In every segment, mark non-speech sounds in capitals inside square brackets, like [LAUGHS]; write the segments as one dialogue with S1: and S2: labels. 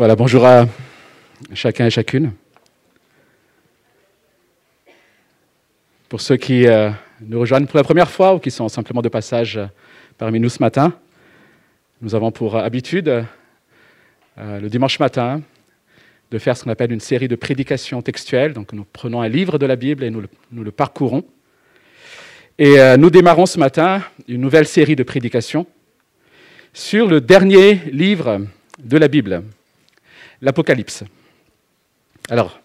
S1: Voilà, bonjour à chacun et chacune. Pour ceux qui euh, nous rejoignent pour la première fois ou qui sont simplement de passage euh, parmi nous ce matin, nous avons pour habitude, euh, le dimanche matin, de faire ce qu'on appelle une série de prédications textuelles. Donc nous prenons un livre de la Bible et nous le parcourons. Et nous démarrons ce matin une nouvelle série de prédications sur le dernier livre de la Bible, l'Apocalypse. Alors,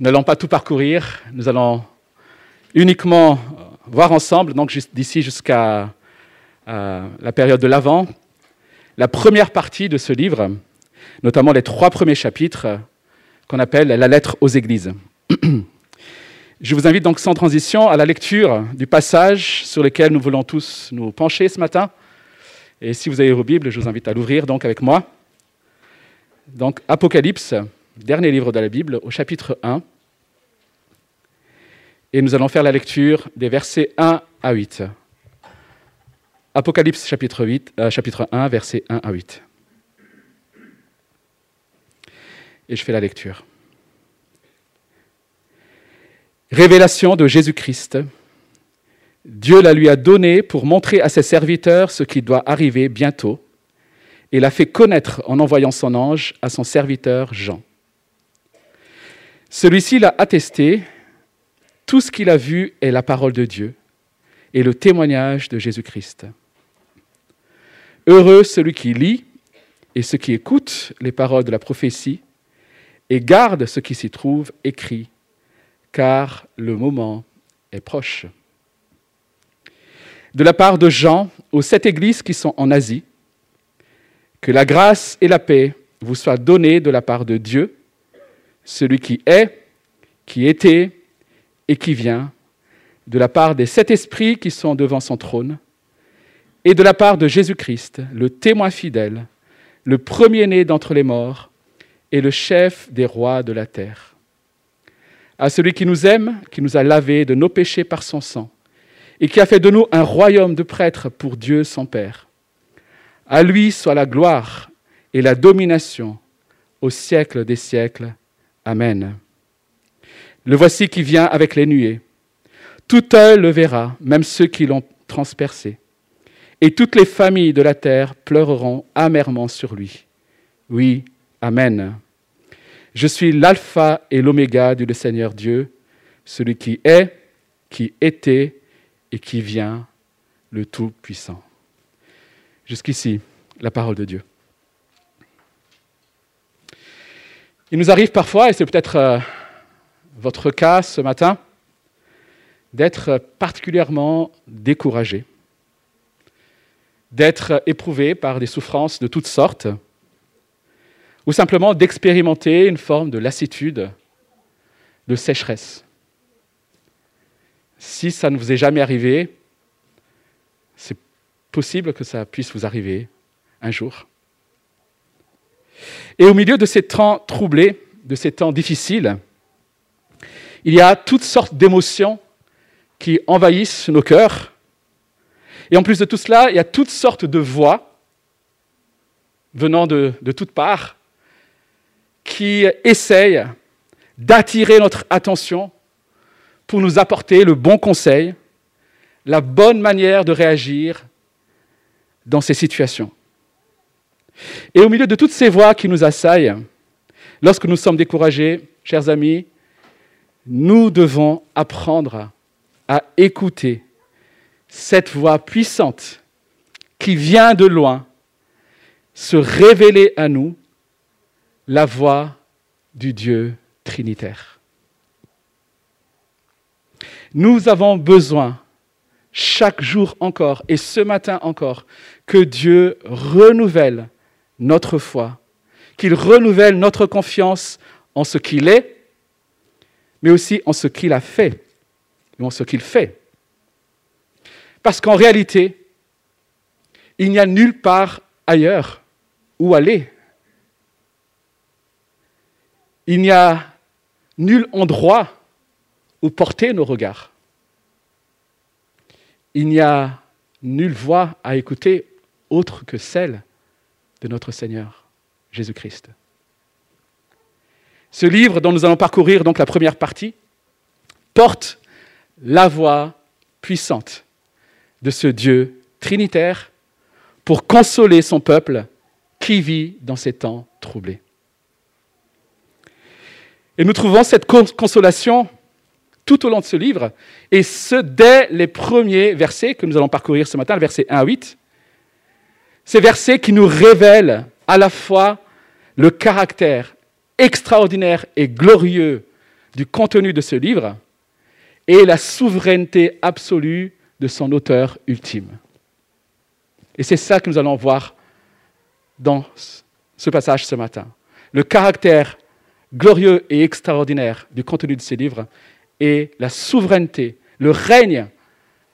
S1: n'allons pas tout parcourir, nous allons uniquement voir ensemble, donc d'ici jusqu'à euh, la période de l'Avent, la première partie de ce livre, notamment les trois premiers chapitres qu'on appelle la lettre aux églises. [CLEARS THROAT] Je vous invite donc sans transition à la lecture du passage sur lequel nous voulons tous nous pencher ce matin. Et si vous avez vos Bibles, je vous invite à l'ouvrir donc avec moi. Donc Apocalypse, dernier livre de la Bible, au chapitre 1. Et nous allons faire la lecture des versets 1 à 8. Apocalypse chapitre, 8, euh, chapitre 1, versets 1 à 8. Et je fais la lecture. Révélation de Jésus-Christ. Dieu la lui a donnée pour montrer à ses serviteurs ce qui doit arriver bientôt et l'a fait connaître en envoyant son ange à son serviteur Jean. Celui-ci l'a attesté, tout ce qu'il a vu est la parole de Dieu et le témoignage de Jésus-Christ. Heureux celui qui lit et ceux qui écoutent les paroles de la prophétie et garde ce qui s'y trouve écrit, car le moment est proche. De la part de Jean aux sept églises qui sont en Asie, que la grâce et la paix vous soient données de la part de Dieu, celui qui est, qui était et qui vient, de la part des sept esprits qui sont devant son trône, et de la part de Jésus-Christ, le témoin fidèle, le premier-né d'entre les morts et le chef des rois de la terre. À celui qui nous aime, qui nous a lavés de nos péchés par son sang, et qui a fait de nous un royaume de prêtres pour Dieu son Père à lui soit la gloire et la domination au siècle des siècles. Amen. Le voici qui vient avec les nuées. Tout œil le verra, même ceux qui l'ont transpercé. Et toutes les familles de la terre pleureront amèrement sur lui. Oui, Amen. Je suis l'alpha et l'oméga, du Seigneur Dieu, celui qui est, qui était et qui vient, le Tout-Puissant. Jusqu'ici, la parole de Dieu. Il nous arrive parfois, et c'est peut-être euh, votre cas ce matin, d'être particulièrement découragé, d'être éprouvé par des souffrances de toutes sortes, ou simplement d'expérimenter une forme de lassitude, de sécheresse. Si ça ne vous est jamais arrivé, possible que ça puisse vous arriver un jour. Et au milieu de ces temps troublés, de ces temps difficiles, il y a toutes sortes d'émotions qui envahissent nos cœurs. Et en plus de tout cela, il y a toutes sortes de voix venant de, de toutes parts qui essayent d'attirer notre attention pour nous apporter le bon conseil, la bonne manière de réagir dans ces situations. Et au milieu de toutes ces voix qui nous assaillent, lorsque nous sommes découragés, chers amis, nous devons apprendre à écouter cette voix puissante qui vient de loin se révéler à nous, la voix du Dieu trinitaire. Nous avons besoin chaque jour encore, et ce matin encore, que Dieu renouvelle notre foi, qu'il renouvelle notre confiance en ce qu'il est, mais aussi en ce qu'il a fait, ou en ce qu'il fait. Parce qu'en réalité, il n'y a nulle part ailleurs où aller. Il n'y a nul endroit où porter nos regards il n'y a nulle voix à écouter autre que celle de notre Seigneur Jésus-Christ. Ce livre dont nous allons parcourir donc la première partie porte la voix puissante de ce Dieu trinitaire pour consoler son peuple qui vit dans ces temps troublés. Et nous trouvons cette consolation tout au long de ce livre, et ce dès les premiers versets que nous allons parcourir ce matin, le verset 1 à 8. Ces versets qui nous révèlent à la fois le caractère extraordinaire et glorieux du contenu de ce livre et la souveraineté absolue de son auteur ultime. Et c'est ça que nous allons voir dans ce passage ce matin. Le caractère glorieux et extraordinaire du contenu de ces livres et la souveraineté, le règne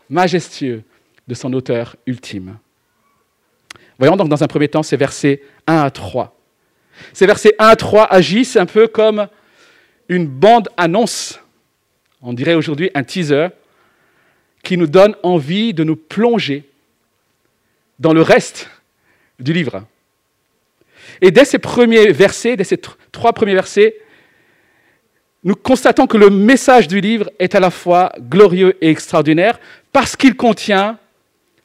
S1: majestueux de son auteur ultime. Voyons donc dans un premier temps ces versets 1 à 3. Ces versets 1 à 3 agissent un peu comme une bande-annonce, on dirait aujourd'hui un teaser, qui nous donne envie de nous plonger dans le reste du livre. Et dès ces premiers versets, dès ces trois premiers versets, nous constatons que le message du livre est à la fois glorieux et extraordinaire parce qu'il contient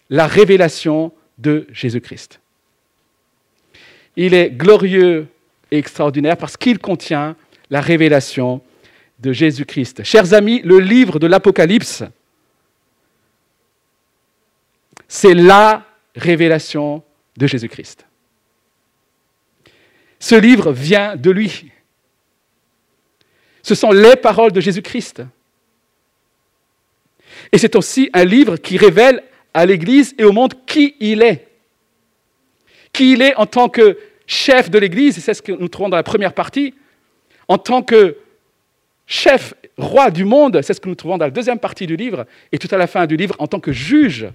S1: la révélation de Jésus-Christ. Il est glorieux et extraordinaire parce qu'il contient la révélation de Jésus-Christ. Chers amis, le livre de l'Apocalypse, c'est la révélation de Jésus-Christ. Ce livre vient de lui. Ce sont les paroles de Jésus-Christ. Et c'est aussi un livre qui révèle à l'Église et au monde qui il est. Qui il est en tant que chef de l'Église, c'est ce que nous trouvons dans la première partie, en tant que chef, roi du monde, c'est ce que nous trouvons dans la deuxième partie du livre, et tout à la fin du livre, en tant que juge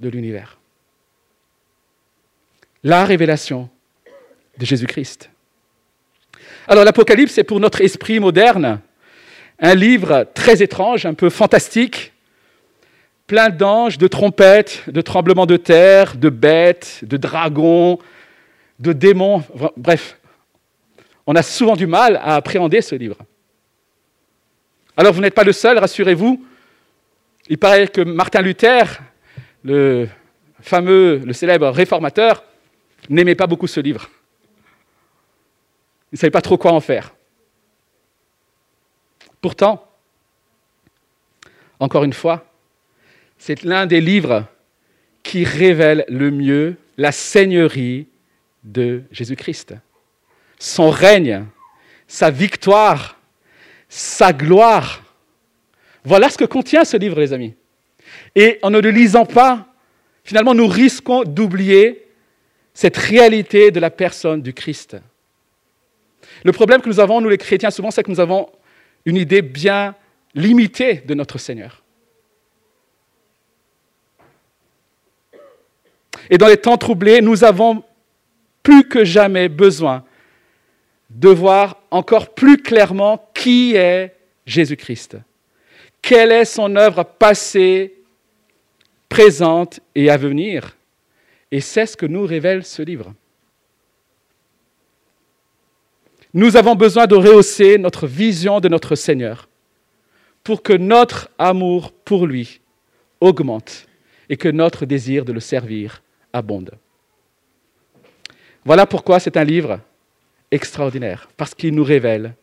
S1: de l'univers. La révélation de Jésus-Christ. Alors l'Apocalypse est pour notre esprit moderne un livre très étrange, un peu fantastique, plein d'anges, de trompettes, de tremblements de terre, de bêtes, de dragons, de démons. Bref, on a souvent du mal à appréhender ce livre. Alors vous n'êtes pas le seul, rassurez-vous. Il paraît que Martin Luther, le fameux, le célèbre réformateur, n'aimait pas beaucoup ce livre. Il ne savait pas trop quoi en faire. Pourtant, encore une fois, c'est l'un des livres qui révèle le mieux la seigneurie de Jésus-Christ. Son règne, sa victoire, sa gloire. Voilà ce que contient ce livre, les amis. Et en ne le lisant pas, finalement, nous risquons d'oublier cette réalité de la personne du Christ. Le problème que nous avons, nous les chrétiens, souvent, c'est que nous avons une idée bien limitée de notre Seigneur. Et dans les temps troublés, nous avons plus que jamais besoin de voir encore plus clairement qui est Jésus-Christ. Quelle est son œuvre passée, présente et à venir Et c'est ce que nous révèle ce livre. Nous avons besoin de rehausser notre vision de notre Seigneur pour que notre amour pour lui augmente et que notre désir de le servir abonde. Voilà pourquoi c'est un livre extraordinaire, parce qu'il nous révèle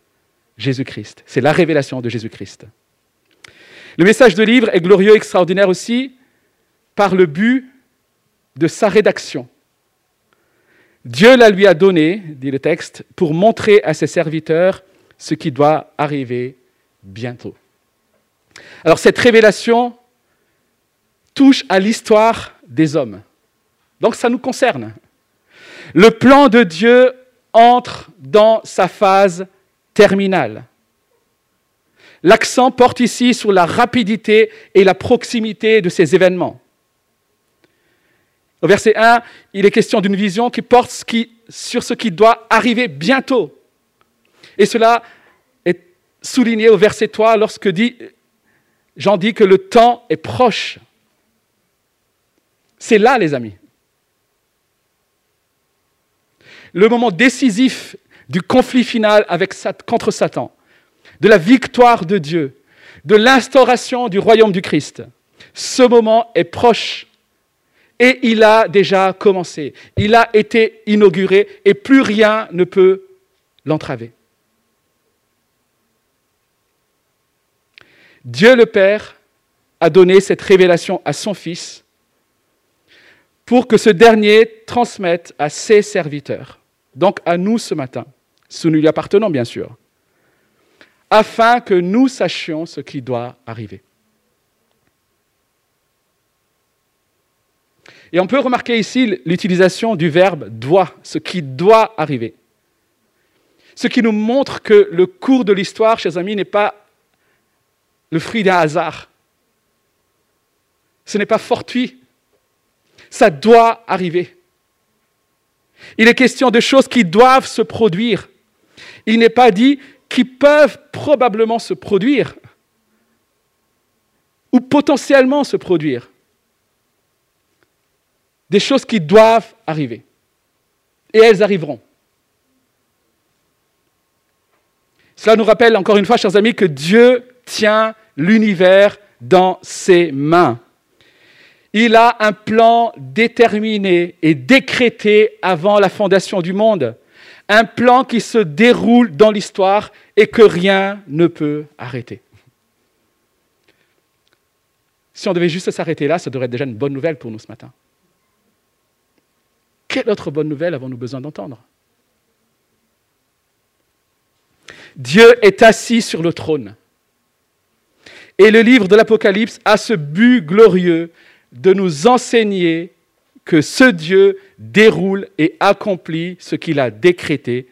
S1: Jésus-Christ. C'est la révélation de Jésus-Christ. Le message de livre est glorieux, extraordinaire aussi, par le but de sa rédaction. Dieu la lui a donné, dit le texte, pour montrer à ses serviteurs ce qui doit arriver bientôt. Alors cette révélation touche à l'histoire des hommes. Donc ça nous concerne. Le plan de Dieu entre dans sa phase terminale. L'accent porte ici sur la rapidité et la proximité de ces événements. Au verset 1, il est question d'une vision qui porte sur ce qui doit arriver bientôt. Et cela est souligné au verset 3 lorsque dit, Jean dit que le temps est proche. C'est là, les amis. Le moment décisif du conflit final contre Satan, de la victoire de Dieu, de l'instauration du royaume du Christ. Ce moment est proche et il a déjà commencé. Il a été inauguré et plus rien ne peut l'entraver. Dieu le Père a donné cette révélation à son Fils pour que ce dernier transmette à ses serviteurs, donc à nous ce matin, sous nous lui appartenons bien sûr, afin que nous sachions ce qui doit arriver. Et on peut remarquer ici l'utilisation du verbe doit, ce qui doit arriver. Ce qui nous montre que le cours de l'histoire, chers amis, n'est pas le fruit d'un hasard. Ce n'est pas fortuit. Ça doit arriver. Il est question de choses qui doivent se produire. Il n'est pas dit qui peuvent probablement se produire ou potentiellement se produire des choses qui doivent arriver. Et elles arriveront. Cela nous rappelle encore une fois, chers amis, que Dieu tient l'univers dans ses mains. Il a un plan déterminé et décrété avant la fondation du monde. Un plan qui se déroule dans l'histoire et que rien ne peut arrêter. Si on devait juste s'arrêter là, ça devrait être déjà une bonne nouvelle pour nous ce matin. Quelle autre bonne nouvelle avons-nous besoin d'entendre? Dieu est assis sur le trône. Et le livre de l'Apocalypse a ce but glorieux de nous enseigner que ce Dieu déroule et accomplit ce qu'il a décrété.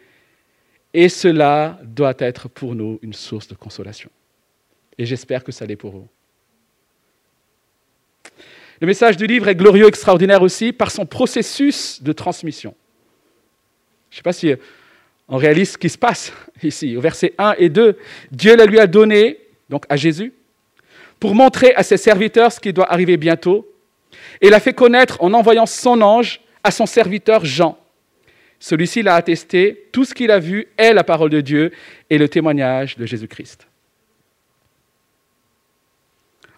S1: Et cela doit être pour nous une source de consolation. Et j'espère que ça l'est pour vous. Le message du livre est glorieux, extraordinaire aussi par son processus de transmission. Je ne sais pas si on réalise ce qui se passe [LAUGHS] ici. Au verset 1 et 2, Dieu la lui a donné, donc à Jésus, pour montrer à ses serviteurs ce qui doit arriver bientôt, et l'a fait connaître en envoyant son ange à son serviteur Jean. Celui-ci l'a attesté, tout ce qu'il a vu est la parole de Dieu et le témoignage de Jésus-Christ.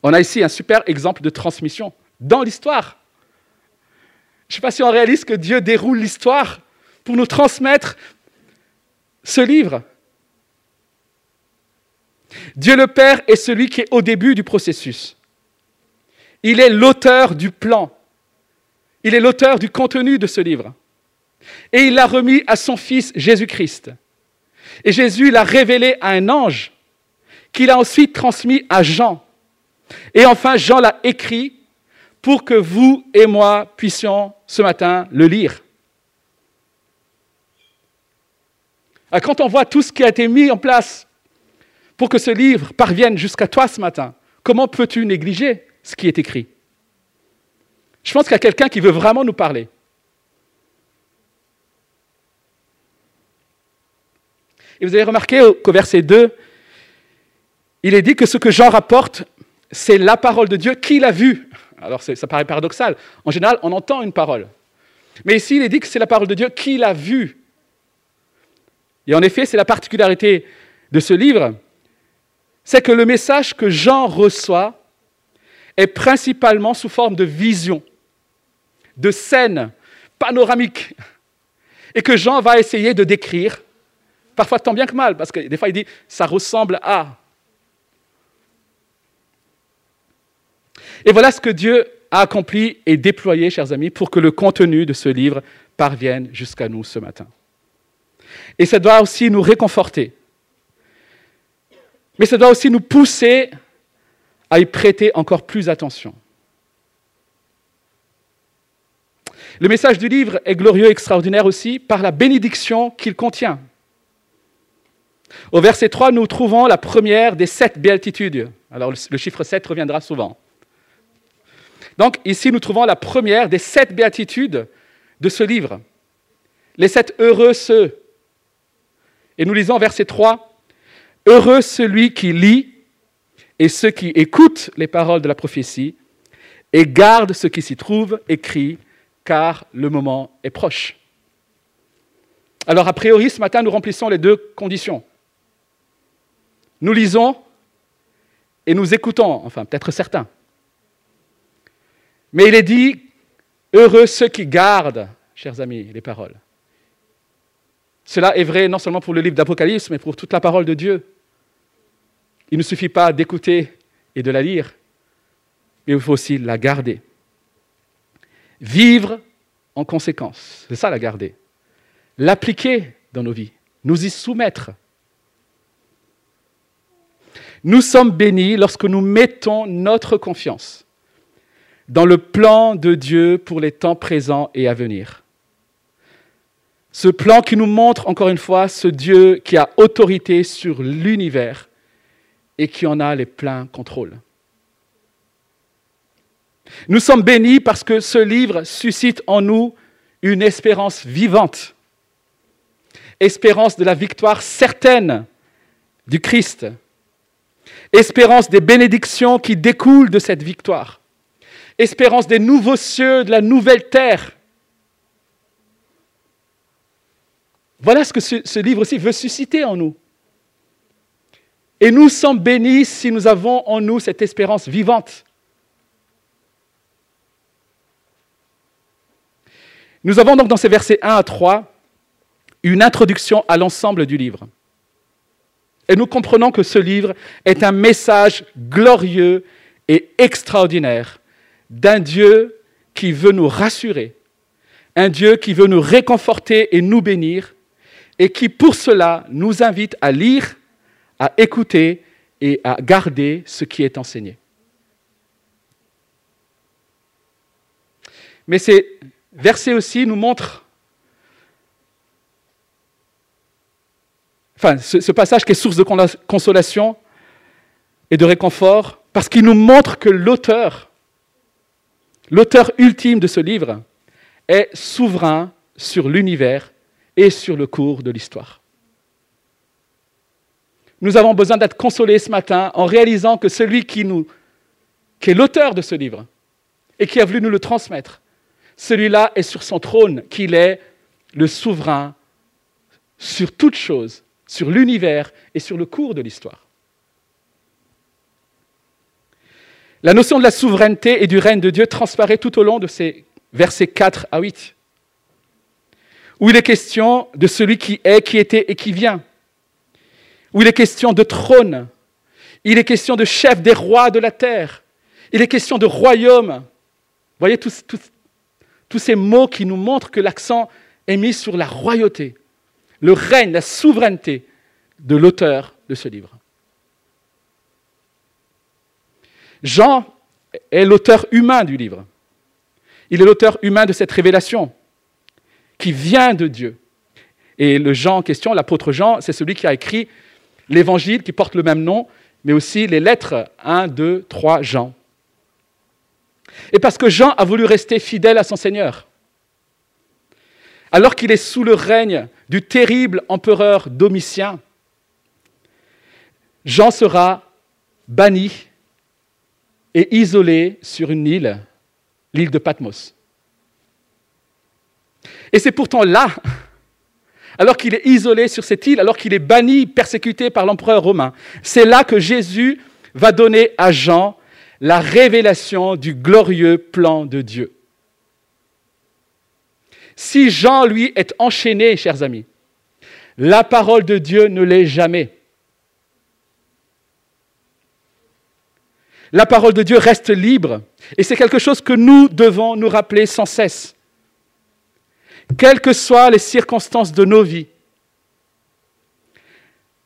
S1: On a ici un super exemple de transmission dans l'histoire. Je ne sais pas si on réalise que Dieu déroule l'histoire pour nous transmettre ce livre. Dieu le Père est celui qui est au début du processus. Il est l'auteur du plan. Il est l'auteur du contenu de ce livre. Et il l'a remis à son Fils Jésus-Christ. Et Jésus l'a révélé à un ange, qu'il a ensuite transmis à Jean. Et enfin, Jean l'a écrit pour que vous et moi puissions ce matin le lire. Ah, quand on voit tout ce qui a été mis en place pour que ce livre parvienne jusqu'à toi ce matin, comment peux-tu négliger ce qui est écrit? Je pense qu'il y a quelqu'un qui veut vraiment nous parler. Et vous avez remarqué qu'au verset 2, il est dit que ce que Jean rapporte, c'est la parole de Dieu qu'il a vue. Alors ça paraît paradoxal. En général, on entend une parole. Mais ici, il est dit que c'est la parole de Dieu qu'il a vue. Et en effet, c'est la particularité de ce livre, c'est que le message que Jean reçoit est principalement sous forme de vision, de scène panoramique, et que Jean va essayer de décrire, parfois tant bien que mal, parce que des fois il dit ça ressemble à, Et voilà ce que Dieu a accompli et déployé, chers amis, pour que le contenu de ce livre parvienne jusqu'à nous ce matin. Et ça doit aussi nous réconforter. Mais ça doit aussi nous pousser à y prêter encore plus attention. Le message du livre est glorieux, extraordinaire aussi, par la bénédiction qu'il contient. Au verset 3, nous trouvons la première des sept béatitudes. Alors le chiffre 7 reviendra souvent. Donc ici, nous trouvons la première des sept béatitudes de ce livre. Les sept heureux ceux. Et nous lisons verset 3. Heureux celui qui lit et ceux qui écoutent les paroles de la prophétie et gardent ce qui s'y trouve écrit, car le moment est proche. Alors a priori, ce matin, nous remplissons les deux conditions. Nous lisons et nous écoutons, enfin peut-être certains. Mais il est dit, heureux ceux qui gardent, chers amis, les paroles. Cela est vrai non seulement pour le livre d'Apocalypse, mais pour toute la parole de Dieu. Il ne suffit pas d'écouter et de la lire, mais il faut aussi la garder. Vivre en conséquence, c'est ça la garder. L'appliquer dans nos vies, nous y soumettre. Nous sommes bénis lorsque nous mettons notre confiance dans le plan de Dieu pour les temps présents et à venir. Ce plan qui nous montre encore une fois ce Dieu qui a autorité sur l'univers et qui en a les pleins contrôles. Nous sommes bénis parce que ce livre suscite en nous une espérance vivante, espérance de la victoire certaine du Christ, espérance des bénédictions qui découlent de cette victoire, espérance des nouveaux cieux, de la nouvelle terre. Voilà ce que ce, livre aussi veut susciter en nous. Et nous sommes bénis si nous avons en nous cette espérance vivante. Nous avons donc dans ces versets 1 à 3 une introduction à l'ensemble du livre. Et nous comprenons que ce livre est un message glorieux et extraordinaire d'un Dieu qui veut nous rassurer, un Dieu qui veut nous réconforter et nous bénir, et qui pour cela nous invite à lire, à écouter et à garder ce qui est enseigné. Mais ces versets aussi nous montrent, enfin ce, passage qui est source de consolation et de réconfort, parce qu'il nous montre que l'auteur, l'auteur ultime de ce livre, est souverain sur l'univers et sur le cours de l'histoire. Nous avons besoin d'être consolés ce matin en réalisant que celui qui, nous, qui est l'auteur de ce livre et qui a voulu nous le transmettre, celui-là est sur son trône, qu'il est le souverain sur toute chose, sur l'univers et sur le cours de l'histoire. La notion de la souveraineté et du règne de Dieu transparaît tout au long de ces versets 4 à 8 où il est question de celui qui est, qui était et qui vient, où il est question de trône, il est question de chef des rois de la terre, il est question de royaume. Voyez tous, tous ces mots qui nous montrent que l'accent est mis sur la royauté, le règne, la souveraineté de l'auteur de ce livre. Jean est l'auteur humain du livre. Il est l'auteur humain de cette révélation qui vient de Dieu. Et le Jean en question, l'apôtre Jean, c'est celui qui a écrit l'évangile qui porte le même nom, mais aussi les lettres 1, 2, 3 Jean. Et parce que Jean a voulu rester fidèle à son Seigneur, alors qu'il est sous le règne du terrible empereur Domitien, Jean sera banni et isolé sur une île, l'île de Patmos. Et c'est pourtant là, alors qu'il est isolé sur cette île, alors qu'il est banni, persécuté par l'empereur romain, c'est là que Jésus va donner à Jean la révélation du glorieux plan de Dieu. Si Jean, lui, est enchaîné, chers amis, la parole de Dieu ne l'est jamais. La parole de Dieu reste libre. Et c'est quelque chose que nous devons nous rappeler sans cesse quelles que soient les circonstances de nos vies,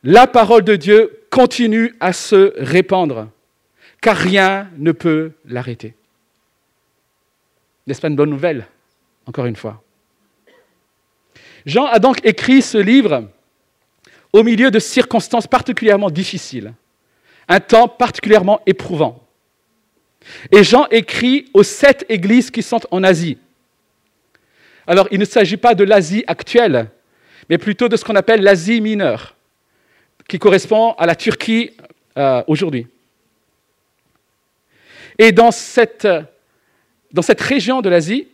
S1: la parole de Dieu continue à se répandre, car rien ne peut l'arrêter. N'est-ce pas une bonne nouvelle, encore une fois? Jean a donc écrit ce livre au milieu de circonstances particulièrement difficiles, un temps particulièrement éprouvant. Et Jean écrit aux sept églises qui sont en Asie. Alors, il ne s'agit pas de l'Asie actuelle, mais plutôt de ce qu'on appelle l'Asie mineure, qui correspond à la Turquie euh, aujourd'hui. Et dans cette, région de l'Asie,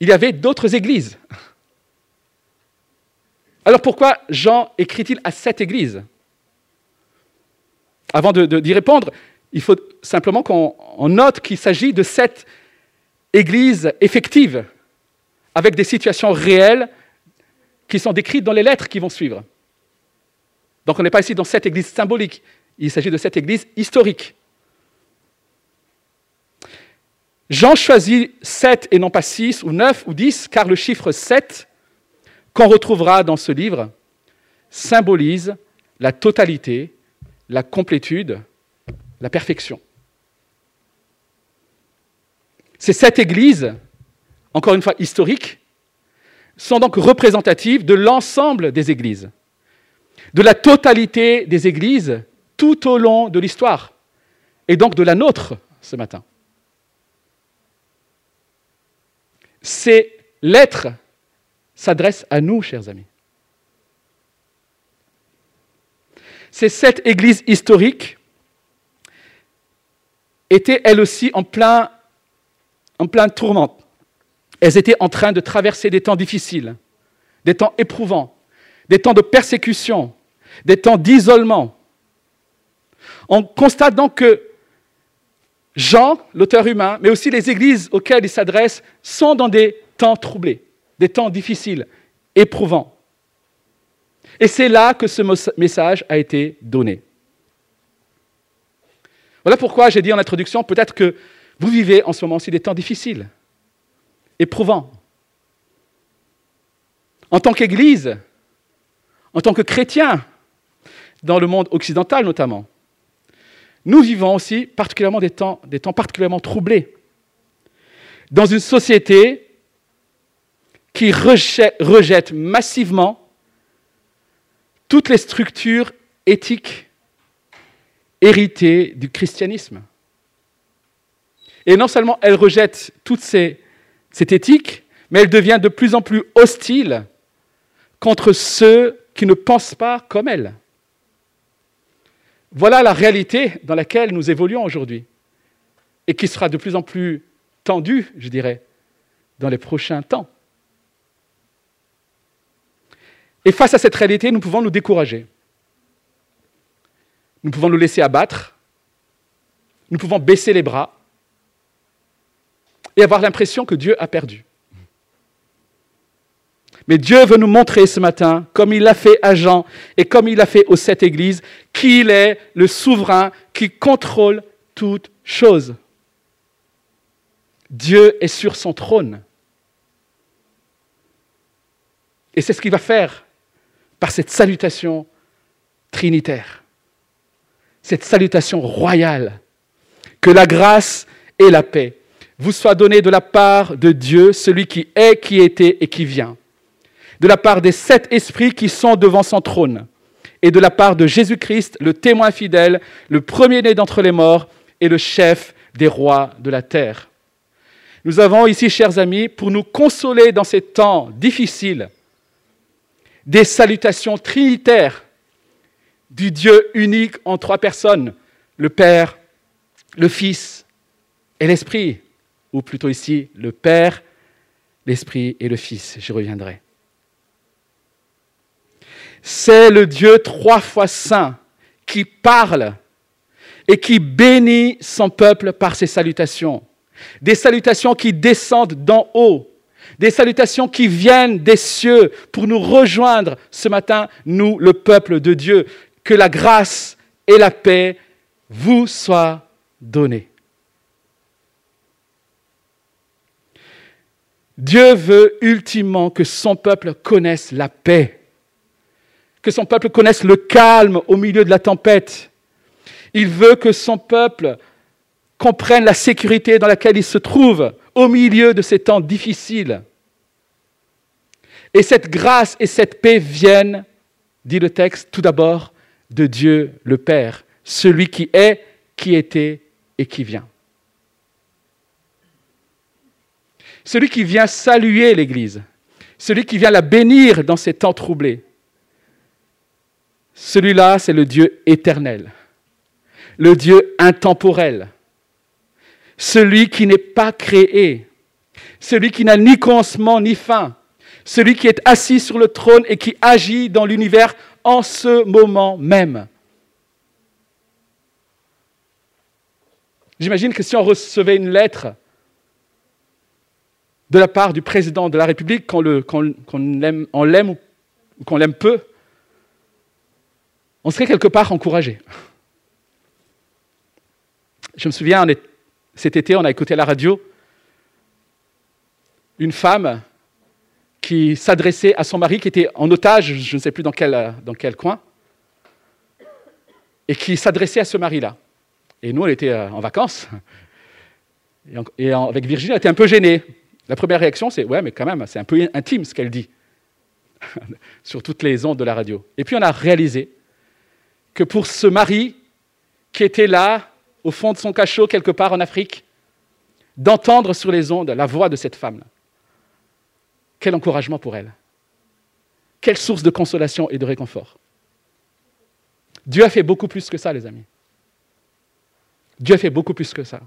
S1: il y avait d'autres églises. Alors pourquoi Jean écrit-il à cette église? Avant d'y répondre, il faut simplement qu'on note qu'il s'agit de cette église effective, avec des situations réelles qui sont décrites dans les lettres qui vont suivre. Donc on n'est pas ici dans cette église symbolique, il s'agit de cette église historique. Jean choisit 7 et non pas 6 ou 9 ou 10, car le chiffre 7 qu'on retrouvera dans ce livre symbolise la totalité, la complétude, la perfection. Ces sept églises, encore une fois historiques, sont donc représentatives de l'ensemble des églises, de la totalité des églises tout au long de l'histoire, et donc de la nôtre ce matin. Ces lettres s'adressent à nous, chers amis. Ces sept églises historiques étaient elles aussi en plein, en plein tourment. Elles étaient en train de traverser des temps difficiles, des temps éprouvants, des temps de persécution, des temps d'isolement. On constate donc que Jean, l'auteur humain, mais aussi les églises auxquelles il s'adresse, sont dans des temps troublés, des temps difficiles, éprouvants. Et c'est là que ce message a été donné. Voilà pourquoi j'ai dit en introduction, peut-être que vous vivez en ce moment aussi des temps difficiles, éprouvants. En tant qu'Église, en tant que chrétien, dans le monde occidental notamment, nous vivons aussi particulièrement des temps, des temps particulièrement troublés. Dans une société qui rejette, massivement toutes les structures éthiques héritées du christianisme. Et non seulement elle rejette toute ces, cette éthique, mais elle devient de plus en plus hostile contre ceux qui ne pensent pas comme elle. Voilà la réalité dans laquelle nous évoluons aujourd'hui et qui sera de plus en plus tendue, je dirais, dans les prochains temps. Et face à cette réalité, nous pouvons nous décourager. Nous pouvons nous laisser abattre. Nous pouvons baisser les bras et avoir l'impression que Dieu a perdu. Mais Dieu veut nous montrer ce matin, comme il l'a fait à Jean et comme il l'a fait aux sept églises, qu'il est le souverain qui contrôle toutes choses. Dieu est sur son trône. Et c'est ce qu'il va faire par cette salutation trinitaire, cette salutation royale. Que la grâce et la paix vous soient données de la part de Dieu, celui qui est, qui était et qui vient. De la part des sept esprits qui sont devant son trône, et de la part de Jésus-Christ, le témoin fidèle, le premier-né d'entre les morts et le chef des rois de la terre. Nous avons ici, chers amis, pour nous consoler dans ces temps difficiles, des salutations trinitaires du Dieu unique en trois personnes, le Père, le Fils et l'Esprit, ou plutôt ici, le Père, l'Esprit et le Fils. J'y reviendrai c'est le Dieu trois fois saint qui parle et qui bénit son peuple par ses salutations. Des salutations qui descendent d'en haut, des salutations qui viennent des cieux pour nous rejoindre ce matin, nous, le peuple de Dieu. Que la grâce et la paix vous soient données. Dieu veut ultimement que son peuple connaisse la paix que son peuple connaisse le calme au milieu de la tempête. Il veut que son peuple comprenne la sécurité dans laquelle il se trouve au milieu de ces temps difficiles. Et cette grâce et cette paix viennent, dit le texte, tout d'abord de Dieu le Père, celui qui est, qui était et qui vient. Celui qui vient saluer l'Église, celui qui vient la bénir dans ces temps troublés. Celui-là, c'est le Dieu éternel, le Dieu intemporel, celui qui n'est pas créé, celui qui n'a ni commencement ni fin, celui qui est assis sur le trône et qui agit dans l'univers en ce moment même. J'imagine que si on recevait une lettre de la part du président de la République, qu'on l'aime ou qu'on l'aime peu, on serait quelque part encouragé. Je me souviens, cet été, on a écouté à la radio une femme qui s'adressait à son mari qui était en otage, je ne sais plus dans quel, dans quel coin, et qui s'adressait à ce mari-là. Et nous, on était euh, en vacances, et, avec Virginie, elle était un peu gênée. La première réaction, c'est Ouais, mais quand même, c'est un peu intime ce qu'elle dit, [LAUGHS] sur toutes les ondes de la radio. Et puis on a réalisé que pour ce mari qui était là, au fond de son cachot, quelque part en Afrique, d'entendre sur les ondes la voix de cette femme-là, quel encouragement pour elle. Quelle source de consolation et de réconfort. Dieu a fait beaucoup plus que ça, les amis. Dieu a fait beaucoup plus que ça.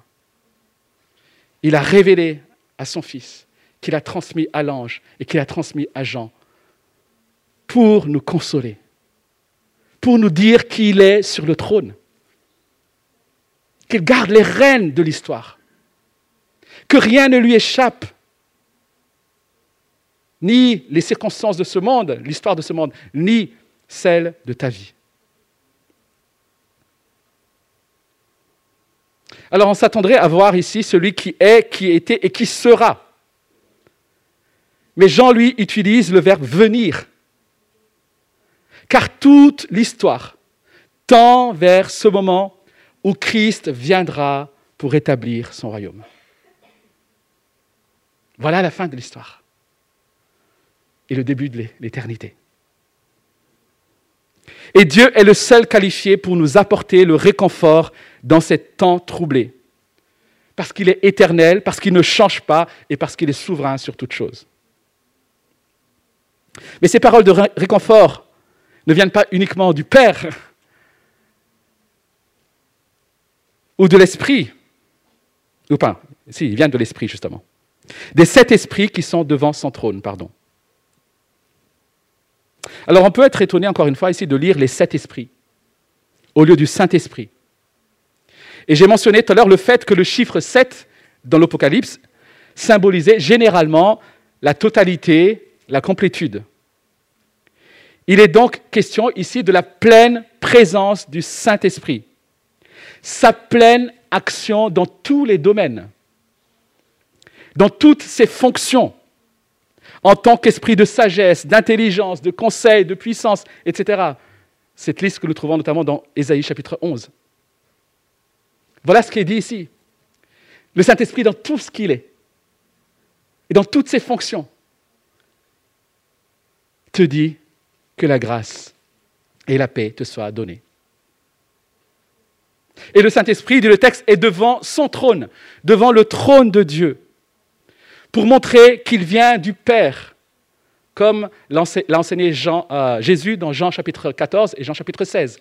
S1: Il a révélé à son Fils, qu'il a transmis à l'ange et qu'il a transmis à Jean, pour nous consoler, pour nous dire qu'il est sur le trône, qu'il garde les rênes de l'histoire, que rien ne lui échappe, ni les circonstances de ce monde, l'histoire de ce monde, ni celle de ta vie. Alors on s'attendrait à voir ici celui qui est, qui était et qui sera. Mais Jean, lui, utilise le verbe venir. Car toute l'histoire tend vers ce moment où Christ viendra pour établir son royaume. Voilà la fin de l'histoire et le début de l'éternité. Et Dieu est le seul qualifié pour nous apporter le réconfort dans ces temps troublés. Parce qu'il est éternel, parce qu'il ne change pas et parce qu'il est souverain sur toute chose. Mais ces paroles de réconfort ne viennent pas uniquement du Père ou de l'Esprit. Ou pas, si, ils viennent de l'Esprit justement. Des sept esprits qui sont devant son trône, pardon. Alors on peut être étonné encore une fois ici de lire les sept esprits au lieu du Saint-Esprit. Et j'ai mentionné tout à l'heure le fait que le chiffre 7 dans l'Apocalypse symbolisait généralement la totalité, la complétude. Il est donc question ici de la pleine présence du Saint-Esprit, sa pleine action dans tous les domaines, dans toutes ses fonctions en tant qu'esprit de sagesse, d'intelligence, de conseil, de puissance, etc. Cette liste que nous trouvons notamment dans Ésaïe chapitre 11. Voilà ce qui est dit ici. Le Saint-Esprit dans tout ce qu'il est et dans toutes ses fonctions te dit que la grâce et la paix te soient données. Et le Saint-Esprit, dit le texte, est devant son trône, devant le trône de Dieu pour montrer qu'il vient du Père, comme l'a enseigné euh, Jésus dans Jean chapitre 14 et Jean chapitre 16.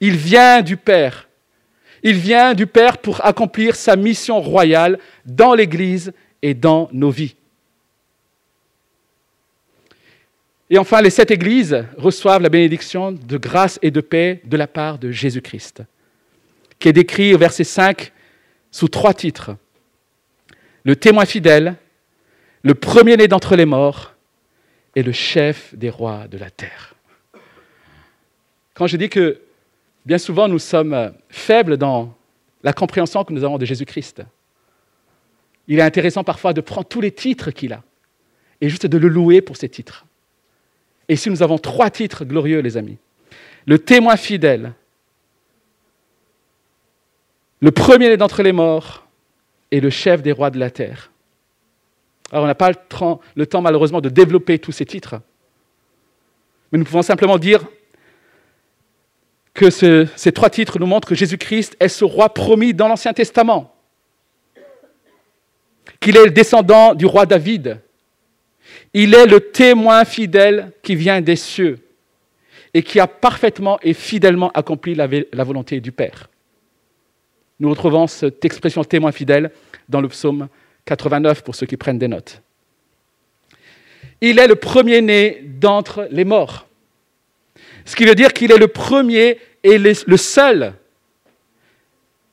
S1: Il vient du Père. Il vient du Père pour accomplir sa mission royale dans l'Église et dans nos vies. Et enfin, les sept églises reçoivent la bénédiction de grâce et de paix de la part de Jésus-Christ, qui est décrit au verset 5 sous trois titres. Le témoin fidèle, le premier-né d'entre les morts est le chef des rois de la terre. Quand je dis que bien souvent nous sommes faibles dans la compréhension que nous avons de Jésus-Christ, il est intéressant parfois de prendre tous les titres qu'il a et juste de le louer pour ces titres. Et ici, nous avons trois titres glorieux, les amis. Le témoin fidèle, le premier d'entre les morts et le chef des rois de la terre. Alors, on n'a pas le temps, malheureusement, de développer tous ces titres. Mais nous pouvons simplement dire que ces trois titres nous montrent que Jésus-Christ est ce roi promis dans l'Ancien Testament, qu'il est le descendant du roi David, il est le témoin fidèle qui vient des cieux et qui a parfaitement et fidèlement accompli la, la volonté du Père. Nous retrouvons cette expression témoin fidèle dans le psaume 89 pour ceux qui prennent des notes. il est le premier-né d'entre les morts. Ce qui veut dire qu'il est le premier et le seul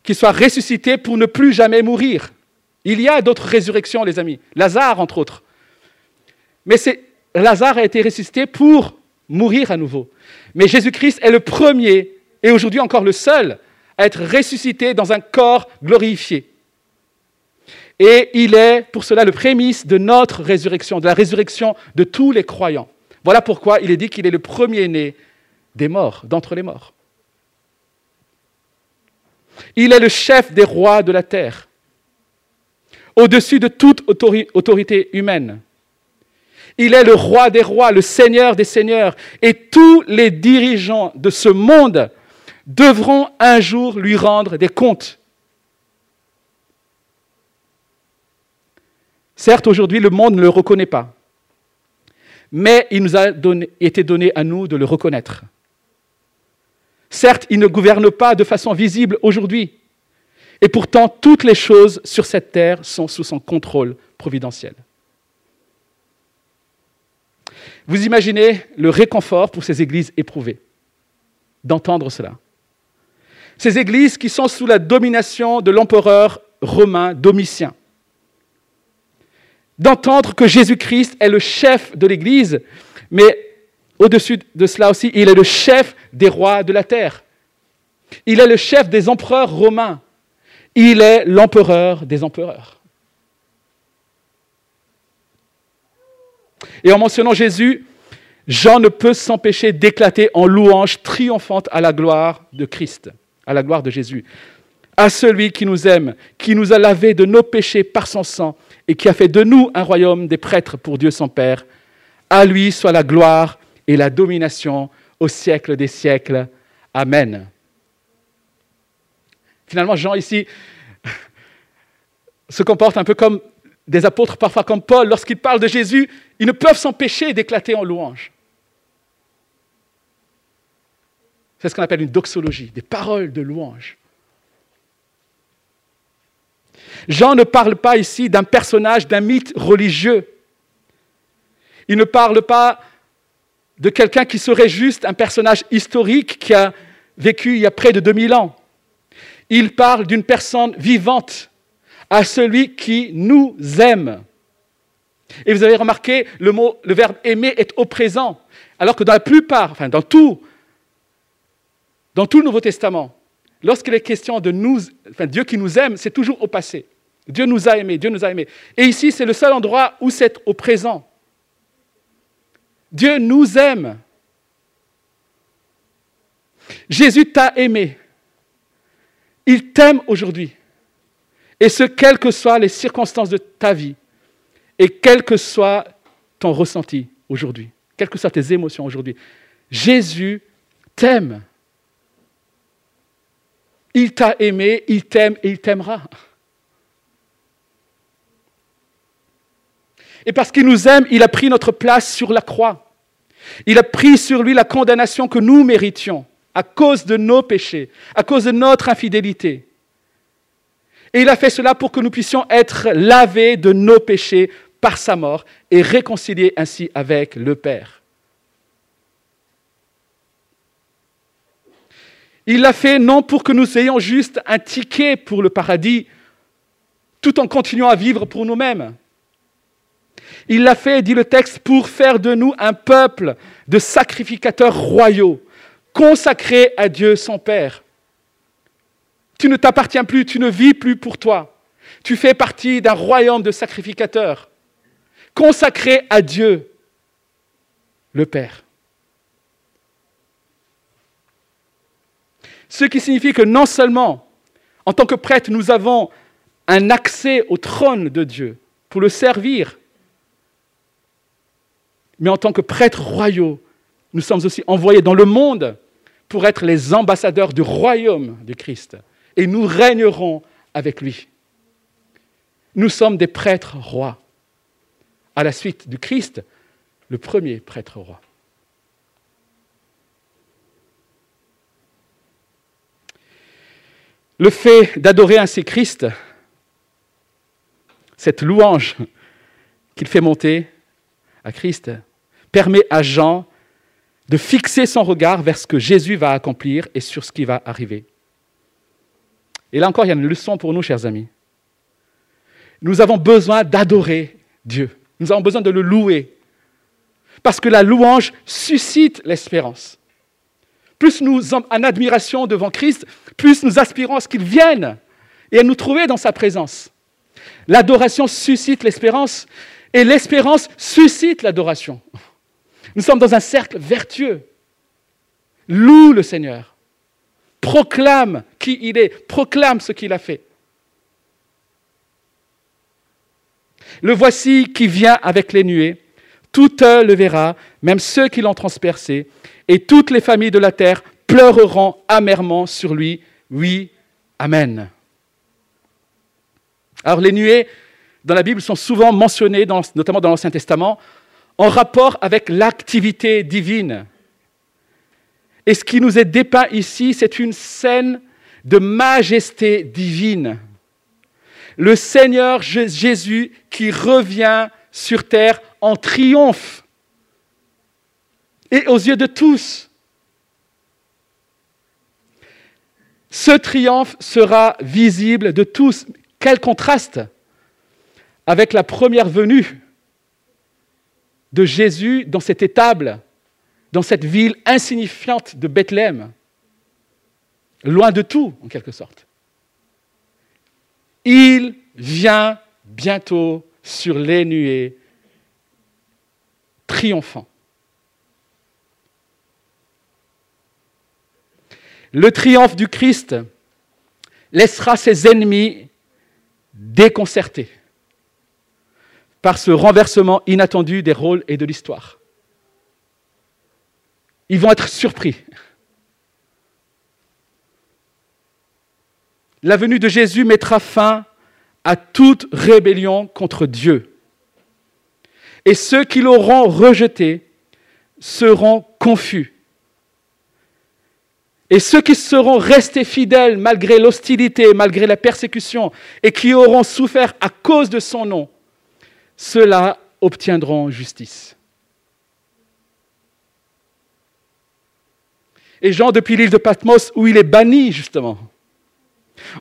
S1: qui soit ressuscité pour ne plus jamais mourir. Il y a d'autres résurrections, les amis. Lazare, entre autres. Mais Lazare a été ressuscité pour mourir à nouveau. Mais Jésus-Christ est le premier et aujourd'hui encore le seul à être ressuscité dans un corps glorifié. Et il est pour cela le prémisse de notre résurrection, de la résurrection de tous les croyants. Voilà pourquoi il est dit qu'il est le premier-né des morts, d'entre les morts. Il est le chef des rois de la terre, au-dessus de toute autorité humaine. Il est le roi des rois, le seigneur des seigneurs, et tous les dirigeants de ce monde devront un jour lui rendre des comptes. Certes, aujourd'hui, le monde ne le reconnaît pas, mais il nous a été donné à nous de le reconnaître. Certes, il ne gouverne pas de façon visible aujourd'hui, et pourtant toutes les choses sur cette terre sont sous son contrôle providentiel. Vous imaginez le réconfort pour ces églises éprouvées d'entendre cela. Ces églises qui sont sous la domination de l'empereur romain Domitien. D'entendre que Jésus-Christ est le chef de l'Église, mais au-dessus de cela aussi, il est le chef des rois de la terre. Il est le chef des empereurs romains. Il est l'empereur des empereurs. Et en mentionnant Jésus, Jean ne peut s'empêcher d'éclater en louange triomphante à la gloire de Christ, à la gloire de Jésus, à celui qui nous aime, qui nous a lavés de nos péchés par son sang et qui a fait de nous un royaume des prêtres pour Dieu son Père. À lui soit la gloire et la domination au siècle des siècles. Amen. Finalement, Jean ici [LAUGHS] se comporte un peu comme des apôtres, parfois comme Paul, lorsqu'ils parlent de Jésus, ils ne peuvent s'empêcher d'éclater en louange. C'est ce qu'on appelle une doxologie, des paroles de louange. Jean ne parle pas ici d'un personnage, d'un mythe religieux. Il ne parle pas de quelqu'un qui serait juste un personnage historique qui a vécu il y a près de 2000 ans. Il parle d'une personne vivante, à celui qui nous aime. Et vous avez remarqué, le verbe aimer est au présent, alors que dans la plupart, enfin dans tout, dans tout le Nouveau Testament, lorsqu'il est question de nous, Dieu qui nous aime, c'est toujours au passé. Dieu nous a aimés, Dieu nous a aimés. Et ici, c'est le seul endroit où c'est au présent. Dieu nous aime. Jésus t'a aimé. Il t'aime aujourd'hui. Et ce, quelles que soient les circonstances de ta vie, et quel que soit ton ressenti aujourd'hui, quelles que soient tes émotions aujourd'hui, Jésus t'aime. Il t'a aimé, il t'aime et il t'aimera. Et parce qu'il nous aime, il a pris notre place sur la croix. Il a pris sur lui la condamnation que nous méritions à cause de nos péchés, à cause de notre infidélité. Et il a fait cela pour que nous puissions être lavés de nos péchés par sa mort et réconciliés ainsi avec le Père. Il l'a fait non pour que nous ayons juste un ticket pour le paradis, tout en continuant à vivre pour nous-mêmes. Il l'a fait, dit le texte, pour faire de nous un peuple de sacrificateurs royaux, consacrés à Dieu son Père. Tu ne t'appartiens plus, tu ne vis plus pour toi. Tu fais partie d'un royaume de sacrificateurs, consacrés à Dieu, le Père. Ce qui signifie que non seulement, en tant que prêtre, nous avons un accès au trône de Dieu pour le servir, mais en tant que prêtres royaux, nous sommes aussi envoyés dans le monde pour être les ambassadeurs du royaume du Christ. Et nous régnerons avec lui. Nous sommes des prêtres rois. À la suite du Christ, le premier prêtre roi. Le fait d'adorer ainsi Christ, cette louange qu'il fait monter, à Christ, permet à Jean de fixer son regard vers ce que Jésus va accomplir et sur ce qui va arriver. Et là encore, il y a une leçon pour nous, chers amis. Nous avons besoin d'adorer Dieu. Nous avons besoin de le louer. Parce que la louange suscite l'espérance. Plus nous sommes en admiration devant Christ, plus nous aspirons à ce qu'il vienne et à nous trouver dans sa présence. L'adoration suscite l'espérance et l'espérance suscite l'adoration. Nous sommes dans un cercle vertueux. Loue le Seigneur. Proclame qui il est. Proclame ce qu'il a fait. Le voici qui vient avec les nuées. Tout le verra, même ceux qui l'ont transpercé, et toutes les familles de la terre pleureront amèrement sur lui. Oui, Amen. Alors les nuées dans la Bible sont souvent mentionnées, notamment dans l'Ancien Testament, en rapport avec l'activité divine. Et ce qui nous est dépeint ici, c'est une scène de majesté divine. Le Seigneur Jésus qui revient sur terre en triomphe. Et aux yeux de tous. Ce triomphe sera visible de tous. Quel contraste avec la première venue de Jésus dans cette étable, dans cette ville insignifiante de Bethléem, loin de tout, en quelque sorte. Il vient bientôt sur les nuées, triomphant. Le triomphe du Christ laissera ses ennemis déconcertés par ce renversement inattendu des rôles et de l'histoire. Ils vont être surpris. La venue de Jésus mettra fin à toute rébellion contre Dieu. Et ceux qui l'auront rejeté seront confus. Et ceux qui seront restés fidèles malgré l'hostilité, malgré la persécution, et qui auront souffert à cause de son nom, ceux-là obtiendront justice. Et Jean, depuis l'île de Patmos, où il est banni, justement,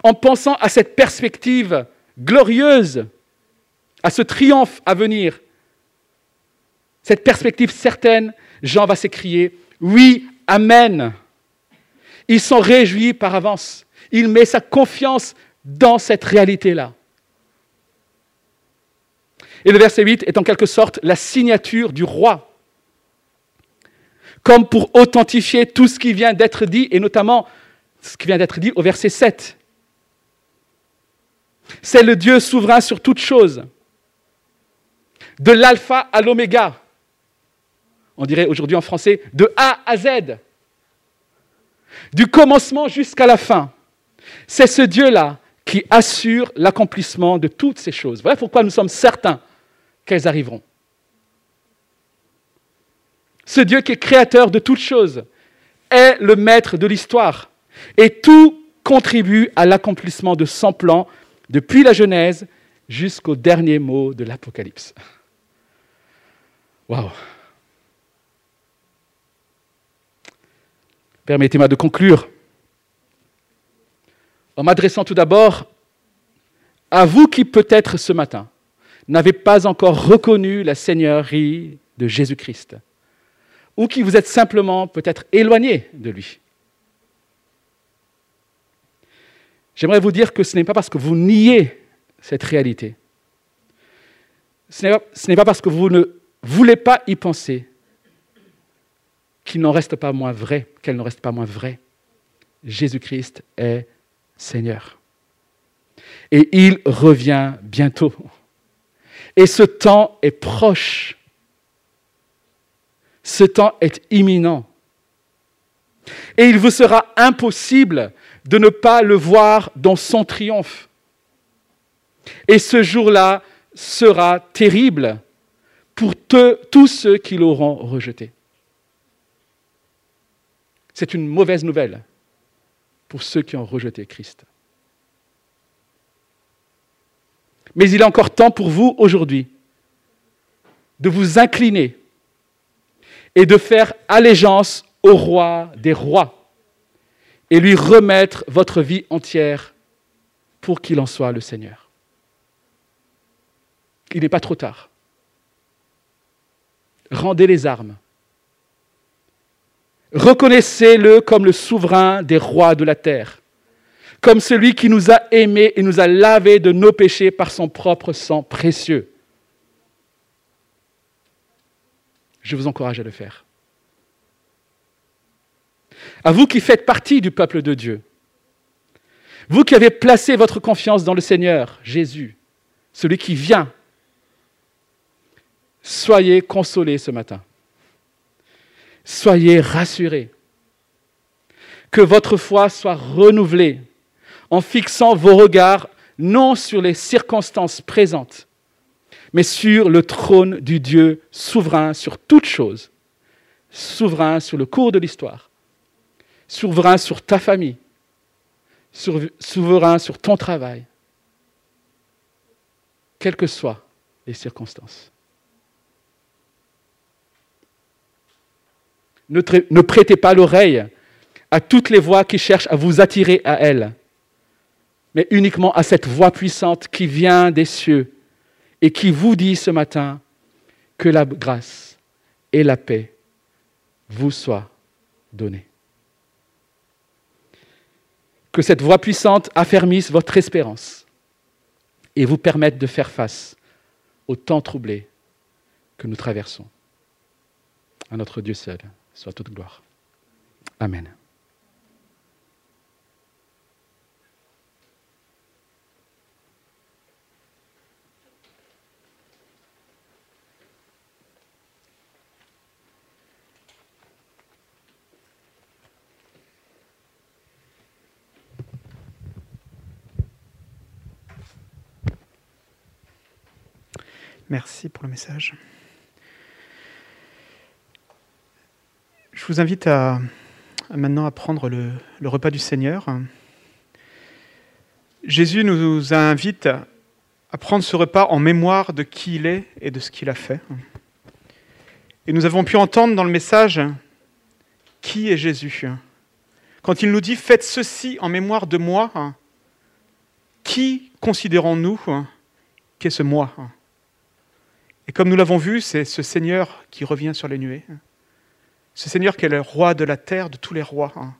S1: en pensant à cette perspective glorieuse, à ce triomphe à venir, cette perspective certaine, Jean va s'écrier, oui, Amen. Il s'en réjouit par avance. Il met sa confiance dans cette réalité-là. Et le verset 8 est en quelque sorte la signature du roi, comme pour authentifier tout ce qui vient d'être dit, et notamment ce qui vient d'être dit au verset 7. C'est le Dieu souverain sur toutes choses, de l'alpha à l'oméga, on dirait aujourd'hui en français, de A à Z, du commencement jusqu'à la fin. C'est ce Dieu-là qui assure l'accomplissement de toutes ces choses. Voilà pourquoi nous sommes certains qu'elles arriveront. Ce Dieu qui est créateur de toutes choses est le maître de l'histoire et tout contribue à l'accomplissement de son plan depuis la Genèse jusqu'au dernier mot de l'Apocalypse. Waouh! Permettez-moi de conclure en m'adressant tout d'abord à vous qui peut-être ce matin n'avez pas encore reconnu la Seigneurie de Jésus-Christ, ou qui vous êtes simplement peut-être éloigné de lui. J'aimerais vous dire que ce n'est pas parce que vous niez cette réalité, ce n'est pas parce que vous ne voulez pas y penser qu'il n'en reste pas moins vrai, qu'elle n'en reste pas moins vraie. Jésus-Christ est Seigneur. Et il revient bientôt. Et ce temps est proche. Ce temps est imminent. Et il vous sera impossible de ne pas le voir dans son triomphe. Et ce jour-là sera terrible pour tous ceux qui l'auront rejeté. C'est une mauvaise nouvelle pour ceux qui ont rejeté Christ. Mais il est encore temps pour vous aujourd'hui de vous incliner et de faire allégeance au roi des rois et lui remettre votre vie entière pour qu'il en soit le Seigneur. Il n'est pas trop tard. Rendez les armes. Reconnaissez-le comme le souverain des rois de la terre, comme celui qui nous a aimés et nous a lavés de nos péchés par son propre sang précieux. Je vous encourage à le faire. À vous qui faites partie du peuple de Dieu, vous qui avez placé votre confiance dans le Seigneur, Jésus, celui qui vient, soyez consolés ce matin. Soyez rassurés. Que votre foi soit renouvelée en fixant vos regards non sur les circonstances présentes, mais sur le trône du Dieu souverain sur toutes choses, souverain sur le cours de l'histoire, souverain sur ta famille, souverain sur ton travail, quelles que soient les circonstances. Ne, prêtez pas l'oreille à toutes les voix qui cherchent à vous attirer à elle, mais uniquement à cette voix puissante qui vient des cieux et qui vous dit ce matin que la grâce et la paix vous soient données. Que cette voix puissante affermisse votre espérance et vous permette de faire face au temps troublé que nous traversons. À notre Dieu seul soit toute gloire. Amen.
S2: Merci pour le message. Je vous invite à, maintenant à prendre le, repas du Seigneur. Jésus nous invite à prendre ce repas en mémoire de qui il est et de ce qu'il a fait. Et nous avons pu entendre dans le message qui est Jésus? Quand il nous dit faites ceci en mémoire de moi, qui considérons-nous? Qu'est ce moi? Et comme nous l'avons vu, c'est ce Seigneur qui revient sur les nuées. Ce Seigneur qui est le roi de la terre, de tous les rois. Hein.